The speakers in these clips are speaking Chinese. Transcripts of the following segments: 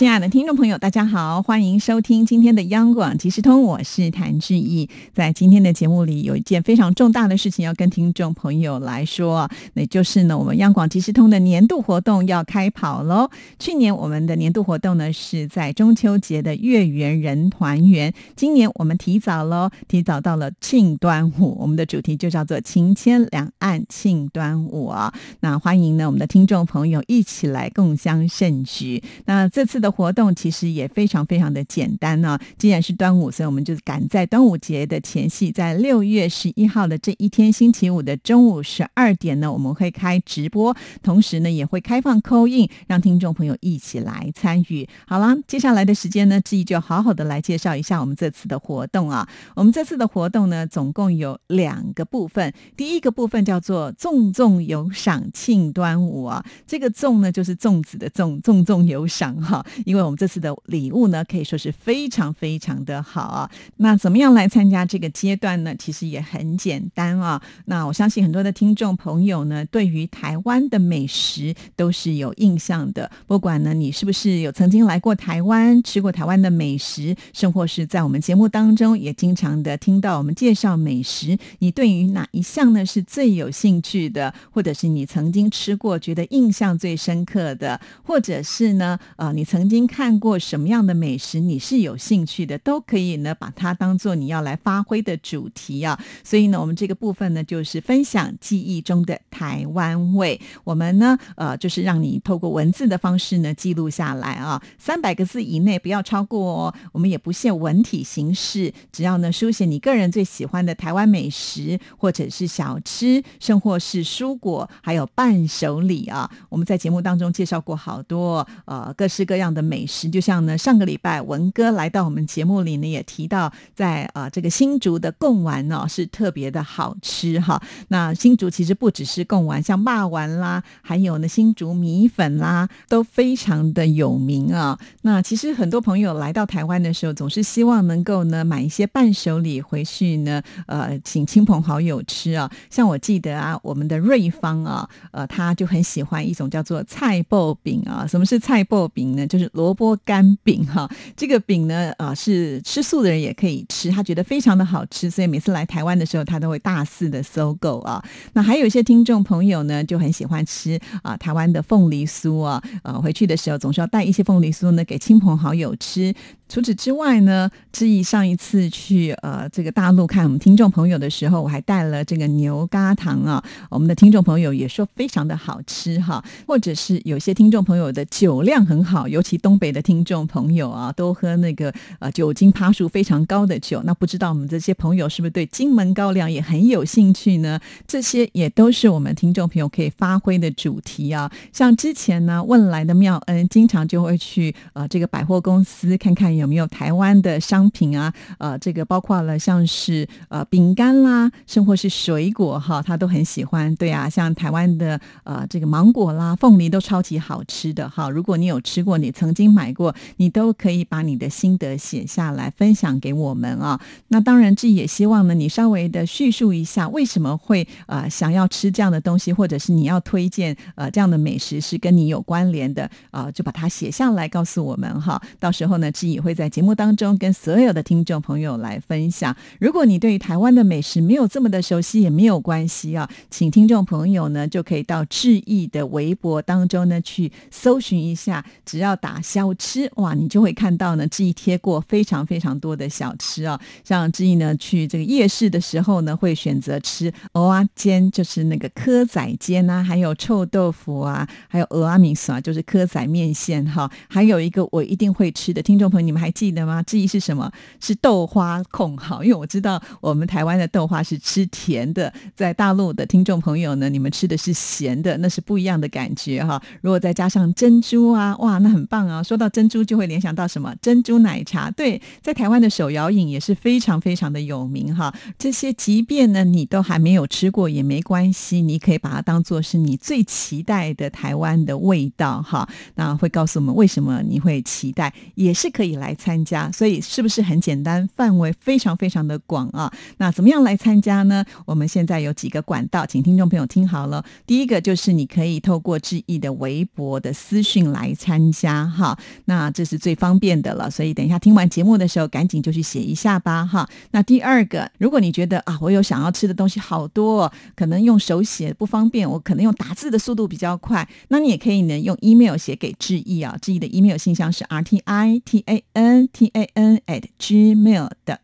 亲爱的听众朋友，大家好，欢迎收听今天的央广即时通，我是谭志毅。在今天的节目里，有一件非常重大的事情要跟听众朋友来说，那就是呢，我们央广即时通的年度活动要开跑喽。去年我们的年度活动呢是在中秋节的月圆人团圆，今年我们提早喽，提早到了庆端午，我们的主题就叫做情牵两岸庆端午啊。那欢迎呢我们的听众朋友一起来共襄盛举。那这次的活动其实也非常非常的简单呢。既然是端午，所以我们就赶在端午节的前夕，在六月十一号的这一天星期五的中午十二点呢，我们会开直播，同时呢也会开放扣印，让听众朋友一起来参与。好了，接下来的时间呢，志毅就好好的来介绍一下我们这次的活动啊。我们这次的活动呢，总共有两个部分。第一个部分叫做“粽粽有赏庆端午”啊，这个“粽”呢就是粽子的“粽”，粽粽有赏哈。因为我们这次的礼物呢，可以说是非常非常的好啊。那怎么样来参加这个阶段呢？其实也很简单啊。那我相信很多的听众朋友呢，对于台湾的美食都是有印象的。不管呢你是不是有曾经来过台湾吃过台湾的美食，甚或是在我们节目当中也经常的听到我们介绍美食，你对于哪一项呢是最有兴趣的，或者是你曾经吃过觉得印象最深刻的，或者是呢呃你曾经看过什么样的美食，你是有兴趣的，都可以呢，把它当做你要来发挥的主题啊。所以呢，我们这个部分呢，就是分享记忆中的台湾味。我们呢，呃，就是让你透过文字的方式呢，记录下来啊，三百个字以内，不要超过哦。我们也不限文体形式，只要呢，书写你个人最喜欢的台湾美食，或者是小吃，甚或是蔬果，还有伴手礼啊。我们在节目当中介绍过好多呃，各式各样的。美食就像呢，上个礼拜文哥来到我们节目里呢，也提到在呃这个新竹的贡丸呢是特别的好吃哈。那新竹其实不只是贡丸，像霸丸啦，还有呢新竹米粉啦，都非常的有名啊。那其实很多朋友来到台湾的时候，总是希望能够呢买一些伴手礼回去呢，呃，请亲朋好友吃啊。像我记得啊，我们的瑞芳啊，呃，他就很喜欢一种叫做菜爆饼啊。什么是菜爆饼呢？就萝卜干饼哈，这个饼呢，啊，是吃素的人也可以吃，他觉得非常的好吃，所以每次来台湾的时候，他都会大肆的搜购啊。那还有一些听众朋友呢，就很喜欢吃啊台湾的凤梨酥啊，呃，回去的时候总是要带一些凤梨酥呢给亲朋好友吃。除此之外呢，志毅上一次去呃这个大陆看我们听众朋友的时候，我还带了这个牛轧糖啊，我们的听众朋友也说非常的好吃哈。或者是有些听众朋友的酒量很好，尤其东北的听众朋友啊，都喝那个呃酒精趴数非常高的酒。那不知道我们这些朋友是不是对金门高粱也很有兴趣呢？这些也都是我们听众朋友可以发挥的主题啊。像之前呢问来的妙恩，经常就会去呃这个百货公司看看。有没有台湾的商品啊？呃，这个包括了像是呃饼干啦，甚或是水果哈，他都很喜欢。对啊，像台湾的呃这个芒果啦、凤梨都超级好吃的哈。如果你有吃过，你曾经买过，你都可以把你的心得写下来分享给我们啊。那当然，这也希望呢，你稍微的叙述一下为什么会呃想要吃这样的东西，或者是你要推荐呃这样的美食是跟你有关联的啊，就把它写下来告诉我们哈。到时候呢，志也会。在节目当中跟所有的听众朋友来分享。如果你对于台湾的美食没有这么的熟悉，也没有关系啊，请听众朋友呢就可以到志毅的微博当中呢去搜寻一下，只要打小吃哇，你就会看到呢志毅贴过非常非常多的小吃啊。像志毅呢去这个夜市的时候呢，会选择吃蚵仔煎，就是那个蚵仔煎啊，还有臭豆腐啊，还有蚵仔米索啊，就是蚵仔面线哈。还有一个我一定会吃的，听众朋友你们。还记得吗？志毅是什么？是豆花控哈，因为我知道我们台湾的豆花是吃甜的，在大陆的听众朋友呢，你们吃的是咸的，那是不一样的感觉哈。如果再加上珍珠啊，哇，那很棒啊！说到珍珠，就会联想到什么？珍珠奶茶。对，在台湾的手摇饮也是非常非常的有名哈。这些即便呢你都还没有吃过也没关系，你可以把它当做是你最期待的台湾的味道哈。那会告诉我们为什么你会期待，也是可以来参加。所以是不是很简单？范围非常非常的广啊。那怎么样来参加呢？我们现在有几个管道，请听众朋友听好了。第一个就是你可以透过志毅的微博的私讯来参加哈。那这是最方便的了。所以等一下听完节目的时候，赶紧就去写一下吧哈。那第二个，如果你觉得啊，我有想要吃的东西好多，可能用手写不方便，我可能用打字的速度比较快，那你也可以呢用 email 写给志毅啊，志毅的 email 信箱是 r t i t a n t a n at gmail 的。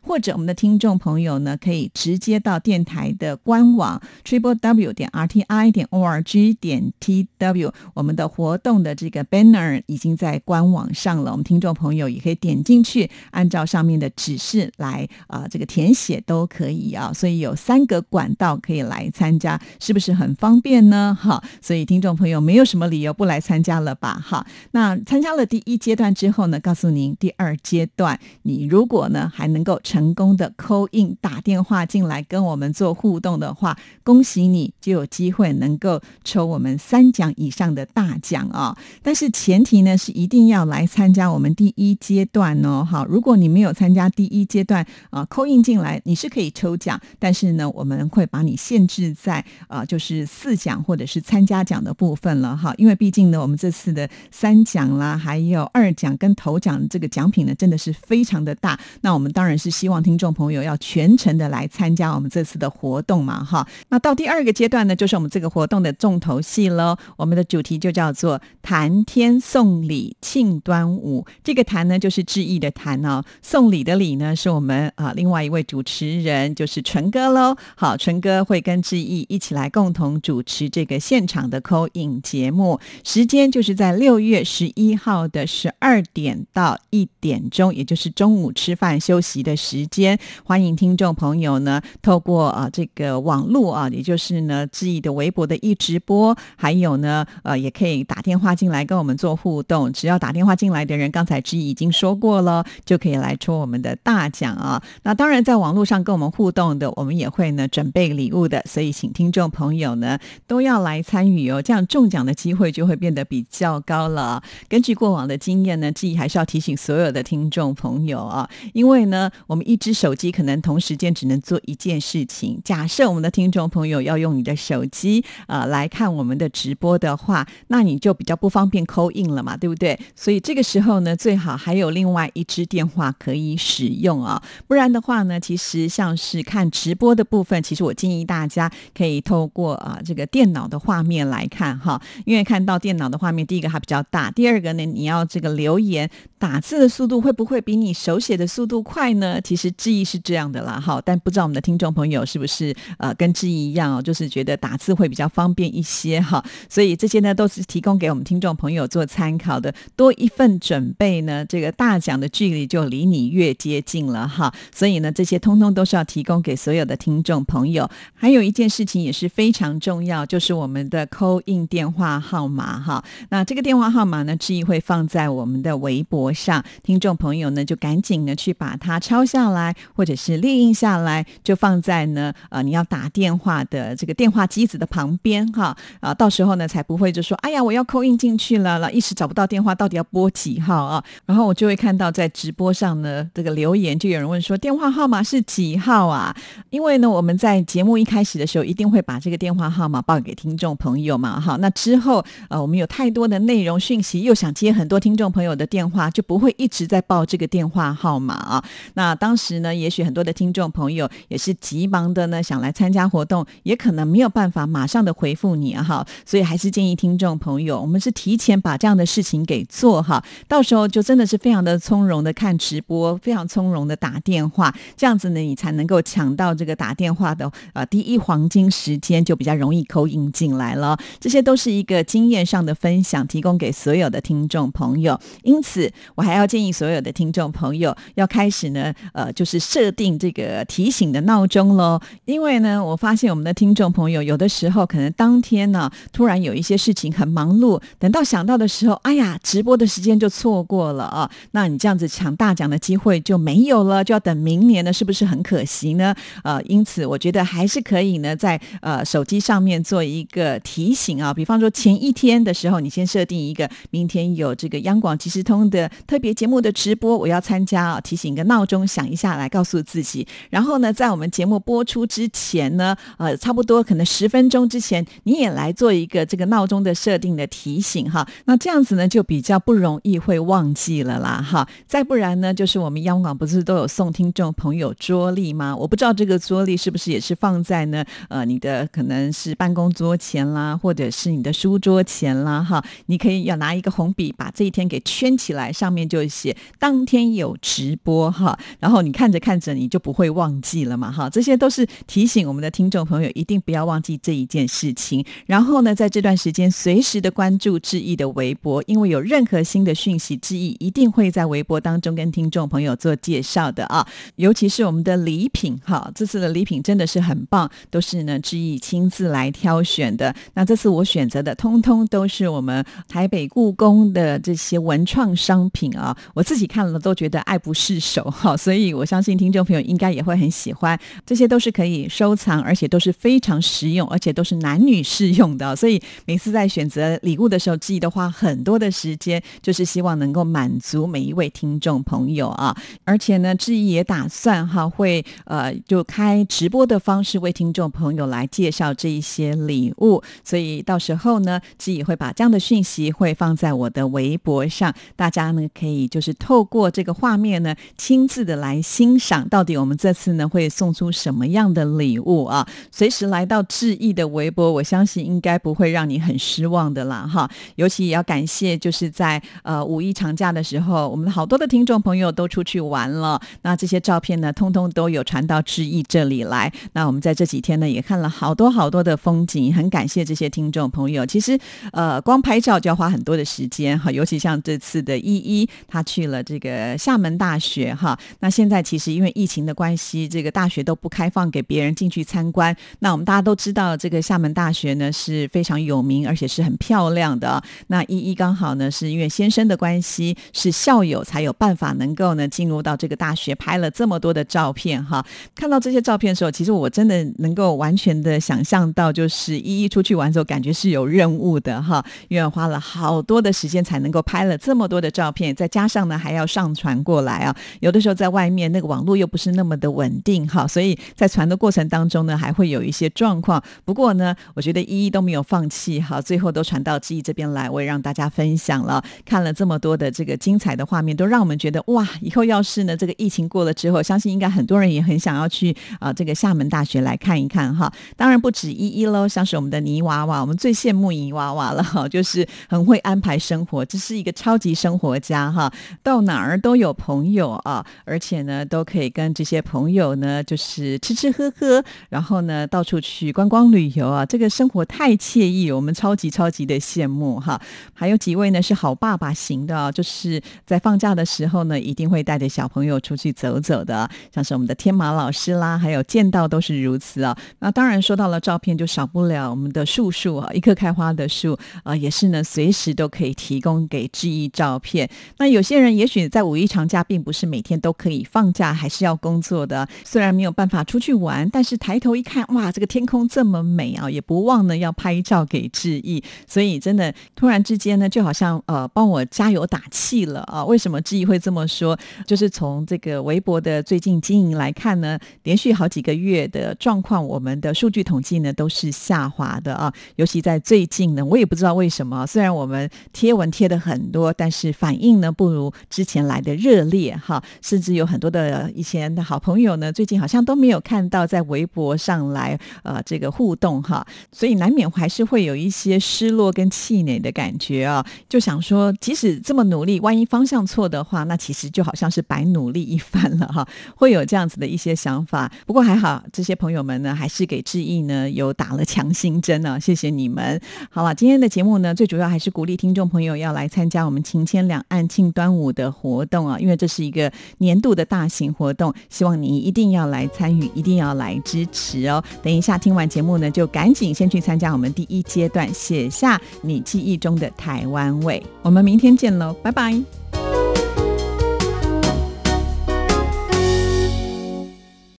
或者我们的听众朋友呢，可以直接到电台的官网 triple w 点 r t i 点 o r g 点 t w，我们的活动的这个 banner 已经在官网上了，我们听众朋友也可以点进去，按照上面的指示来啊，这个填写都可以啊，所以有三个管道可以来参加，是不是很方便呢？哈，所以听众朋友没有什么理由不来参加了吧？哈，那参加了第一阶段之后呢，告诉您第二阶段，你如果呢还还能够成功的扣印打电话进来跟我们做互动的话，恭喜你就有机会能够抽我们三奖以上的大奖啊！但是前提呢是一定要来参加我们第一阶段哦。好，如果你没有参加第一阶段啊，扣印进来你是可以抽奖，但是呢我们会把你限制在啊就是四奖或者是参加奖的部分了哈，因为毕竟呢我们这次的三奖啦，还有二奖跟头奖这个奖品呢真的是非常的大，那我们。当然是希望听众朋友要全程的来参加我们这次的活动嘛，哈。那到第二个阶段呢，就是我们这个活动的重头戏喽。我们的主题就叫做“谈天送礼庆端午”。这个“谈”呢，就是致意的“谈”哦；送礼的“礼”呢，是我们啊另外一位主持人，就是纯哥喽。好，纯哥会跟致意一起来共同主持这个现场的口影节目，时间就是在六月十一号的十二点到一点钟，也就是中午吃饭休。习的时间，欢迎听众朋友呢，透过啊这个网络啊，也就是呢志毅的微博的一直播，还有呢呃也可以打电话进来跟我们做互动。只要打电话进来的人，刚才志毅已经说过了，就可以来抽我们的大奖啊。那当然，在网络上跟我们互动的，我们也会呢准备礼物的，所以请听众朋友呢都要来参与哦，这样中奖的机会就会变得比较高了。根据过往的经验呢，志毅还是要提醒所有的听众朋友啊，因为。呢，我们一只手机可能同时间只能做一件事情。假设我们的听众朋友要用你的手机呃来看我们的直播的话，那你就比较不方便扣印了嘛，对不对？所以这个时候呢，最好还有另外一支电话可以使用啊，不然的话呢，其实像是看直播的部分，其实我建议大家可以透过啊这个电脑的画面来看哈，因为看到电脑的画面，第一个它比较大，第二个呢，你要这个留言打字的速度会不会比你手写的速度快？呢？其实志毅是这样的啦，哈，但不知道我们的听众朋友是不是呃跟志毅一样哦，就是觉得打字会比较方便一些哈，所以这些呢都是提供给我们听众朋友做参考的。多一份准备呢，这个大奖的距离就离你越接近了哈。所以呢，这些通通都是要提供给所有的听众朋友。还有一件事情也是非常重要，就是我们的扣印电话号码哈。那这个电话号码呢，志毅会放在我们的微博上，听众朋友呢就赶紧呢去把它。抄下来，或者是列印下来，就放在呢呃你要打电话的这个电话机子的旁边哈啊，到时候呢才不会就说哎呀我要扣印进去了了，一时找不到电话，到底要拨几号啊？然后我就会看到在直播上呢这个留言，就有人问说电话号码是几号啊？因为呢我们在节目一开始的时候一定会把这个电话号码报给听众朋友嘛哈，那之后呃我们有太多的内容讯息，又想接很多听众朋友的电话，就不会一直在报这个电话号码啊。那当时呢，也许很多的听众朋友也是急忙的呢，想来参加活动，也可能没有办法马上的回复你哈，所以还是建议听众朋友，我们是提前把这样的事情给做哈，到时候就真的是非常的从容的看直播，非常从容的打电话，这样子呢，你才能够抢到这个打电话的呃第一黄金时间，就比较容易扣印进来了。这些都是一个经验上的分享，提供给所有的听众朋友。因此，我还要建议所有的听众朋友要开始呢，呃，就是设定这个提醒的闹钟喽。因为呢，我发现我们的听众朋友有的时候可能当天呢，突然有一些事情很忙碌，等到想到的时候，哎呀，直播的时间就错过了啊。那你这样子抢大奖的机会就没有了，就要等明年呢，是不是很可惜呢？呃，因此我觉得还是可以呢，在呃手机上面做一个提醒啊，比方说前一天的时候，你先设定一个明天有这个央广即时通的特别节目的直播，我要参加啊，提醒一个闹钟响一下来告诉自己。然后呢，在我们节目播出之前呢，呃，差不多可能十分钟之前，你也来做一个这个闹钟的设定的提醒哈。那这样子呢，就比较不容易会忘记了啦哈。再不然呢，就是我们央广不是都有送听众朋友桌历吗？我不知道这个桌历是不是也是放在呢呃你的可能是办公桌前啦，或者是你的书桌前啦哈。你可以要拿一个红笔把这一天给圈起来，上面就写当天有直播哈。然后你看着看着你就不会忘记了嘛哈。这些都是提醒我们的听众朋友一定不要忘记这一件事情。然后呢，在这段时间随时的关注志毅的微博，因为有任何新的讯息，志毅一定会在微博当中跟听众朋友做介绍的啊。尤其是我们的礼品哈，这次的礼品真的是很棒，都是呢志毅亲自来挑选的。那这次我选择的通通都是我们台北故宫的这些文创商品啊，我自己看了都觉得爱不释手哈，所以我相信听众朋友应该也会很喜欢。这些都是可以收藏，而且都是非常实用，而且都是男女适用的。所以每次在选择礼物的时候，志毅花很多的时间，就是希望能够满足每一位听众朋友啊。而且呢，志毅也打算哈会呃就开直播的方式为听众朋友来介绍这一些礼物。所以到时候呢，志毅会把这样的讯息会放在我的微博上，大家呢可以就是透过这个画面呢，亲自的来欣赏到底我们这次呢会送出什么样的礼物啊？随时来到志毅的微博，我相信应该不会让你很失望的啦哈。尤其也要感谢，就是在呃五一长假的时候，我们好多的听众朋友都出去玩了，那这些照片呢，通通都有传到志毅这里来。那我们在这几天呢，也看了好多好多的风景，很感谢这些听众朋友。其实呃，光拍照就要花很多的时间哈，尤其像这次的依一，他去了这个厦门大学哈。那现在其实因为疫情的关系，这个大学都不开放给别人进去参观。那我们大家都知道，这个厦门大学呢是非常有名，而且是很漂亮的。那依依刚好呢，是因为先生的关系是校友，才有办法能够呢进入到这个大学，拍了这么多的照片哈。看到这些照片的时候，其实我真的能够完全的想象到，就是依依出去玩的时候，感觉是有任务的哈，因为花了好多的时间才能够拍了这么多的照片，再加上呢还要上传过来啊。有的时候在外面那个网络又不是那么的稳定哈，所以在传的过程当中呢，还会有一些状况。不过呢，我觉得依依都没有放弃哈，最后都传到记忆这边来，我也让大家分享了。看了这么多的这个精彩的画面，都让我们觉得哇，以后要是呢这个疫情过了之后，相信应该很多人也很想要去啊这个厦门大学来看一看哈。当然不止依依喽，像是我们的泥娃娃，我们最羡慕泥娃娃了哈，就是很会安排生活，这是一个超级生活家哈，到哪儿都有朋友啊，而且呢都可以跟这些朋友呢就是吃吃喝喝，然后呢到处去观光旅游啊，这个生活太惬意，我们超级超级的羡慕哈。还有几位呢是好爸爸型的啊，就是在放假的时候呢一定会带着小朋友出去走走的，像是我们的天马老师啦，还有见到都是如此啊。那当然说到了照片，就少不了我们的树树啊，一棵开花的树啊，也是呢随时都可以提供给记忆照片。那有些人也许在五一长假，并不是每天都可以放假，还是要工作的。虽然没有办法出去玩，但是抬头一看，哇，这个天空这么美啊，也不忘呢要拍照给志毅。所以真的突然之间呢，就好像呃帮我加油打气了啊。为什么志毅会这么说？就是从这个微博的最近经营来看呢，连续好几个月的状况，我们的数据统计呢都是下滑的啊。尤其在最近呢，我也不知道为什么，虽然我们贴文贴的很多，但是反应呢不如之前来的热烈哈。甚至有很多的以前的好朋友呢，最近好像都没有看到在微博上来呃这个互动哈，所以难免还是会有一些失落跟气馁的感觉啊。就想说，即使这么努力，万一方向错的话，那其实就好像是白努力一番了哈。会有这样子的一些想法。不过还好，这些朋友们呢，还是给志毅呢有打了强心针呢。谢谢你们。好了，今天的节目呢，最主要还是鼓励听众朋友要来参加我们“情牵两安庆端午的活动啊，因为这是一个年度的大型活动，希望你一定要来参与，一定要来支持哦。等一下听完节目呢，就赶紧先去参加我们第一阶段，写下你记忆中的台湾味。我们明天见喽，拜拜。